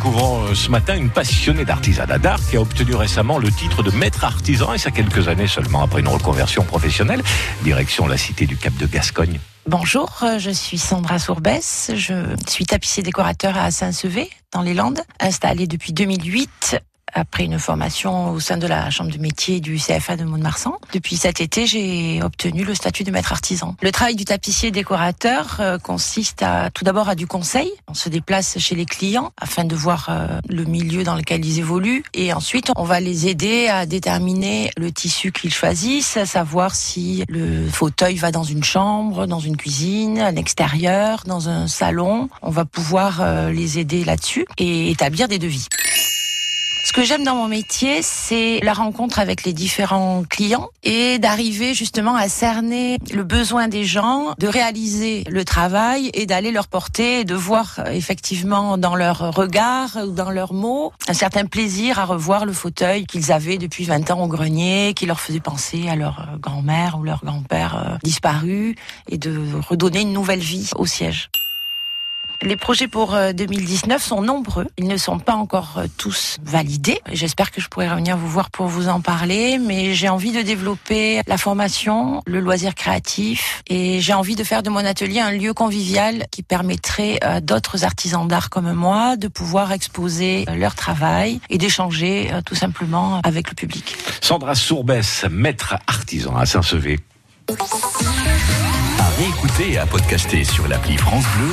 découvrons euh, ce matin une passionnée d'artisanat d'art qui a obtenu récemment le titre de maître artisan et ça quelques années seulement après une reconversion professionnelle. Direction la cité du Cap de Gascogne. Bonjour, euh, je suis Sandra Sourbès, je suis tapissier décorateur à Saint-Sevé, dans les Landes, installée depuis 2008 après une formation au sein de la chambre de métier du CFA de Mont-de-Marsan. Depuis cet été, j'ai obtenu le statut de maître artisan. Le travail du tapissier décorateur euh, consiste à tout d'abord à du conseil. On se déplace chez les clients afin de voir euh, le milieu dans lequel ils évoluent et ensuite on va les aider à déterminer le tissu qu'ils choisissent, à savoir si le fauteuil va dans une chambre, dans une cuisine, à l'extérieur, dans un salon. On va pouvoir euh, les aider là-dessus et établir des devis. Ce que j'aime dans mon métier, c'est la rencontre avec les différents clients et d'arriver justement à cerner le besoin des gens, de réaliser le travail et d'aller leur porter, de voir euh, effectivement dans leur regard ou dans leurs mots un certain plaisir à revoir le fauteuil qu'ils avaient depuis 20 ans au grenier, qui leur faisait penser à leur euh, grand-mère ou leur grand-père euh, disparu et de redonner une nouvelle vie au siège. Les projets pour 2019 sont nombreux. Ils ne sont pas encore tous validés. J'espère que je pourrai revenir vous voir pour vous en parler, mais j'ai envie de développer la formation, le loisir créatif et j'ai envie de faire de mon atelier un lieu convivial qui permettrait à d'autres artisans d'art comme moi de pouvoir exposer leur travail et d'échanger tout simplement avec le public. Sandra Sourbès, maître artisan à Saint-Sevé. À réécouter et à podcaster sur l'appli France Bleu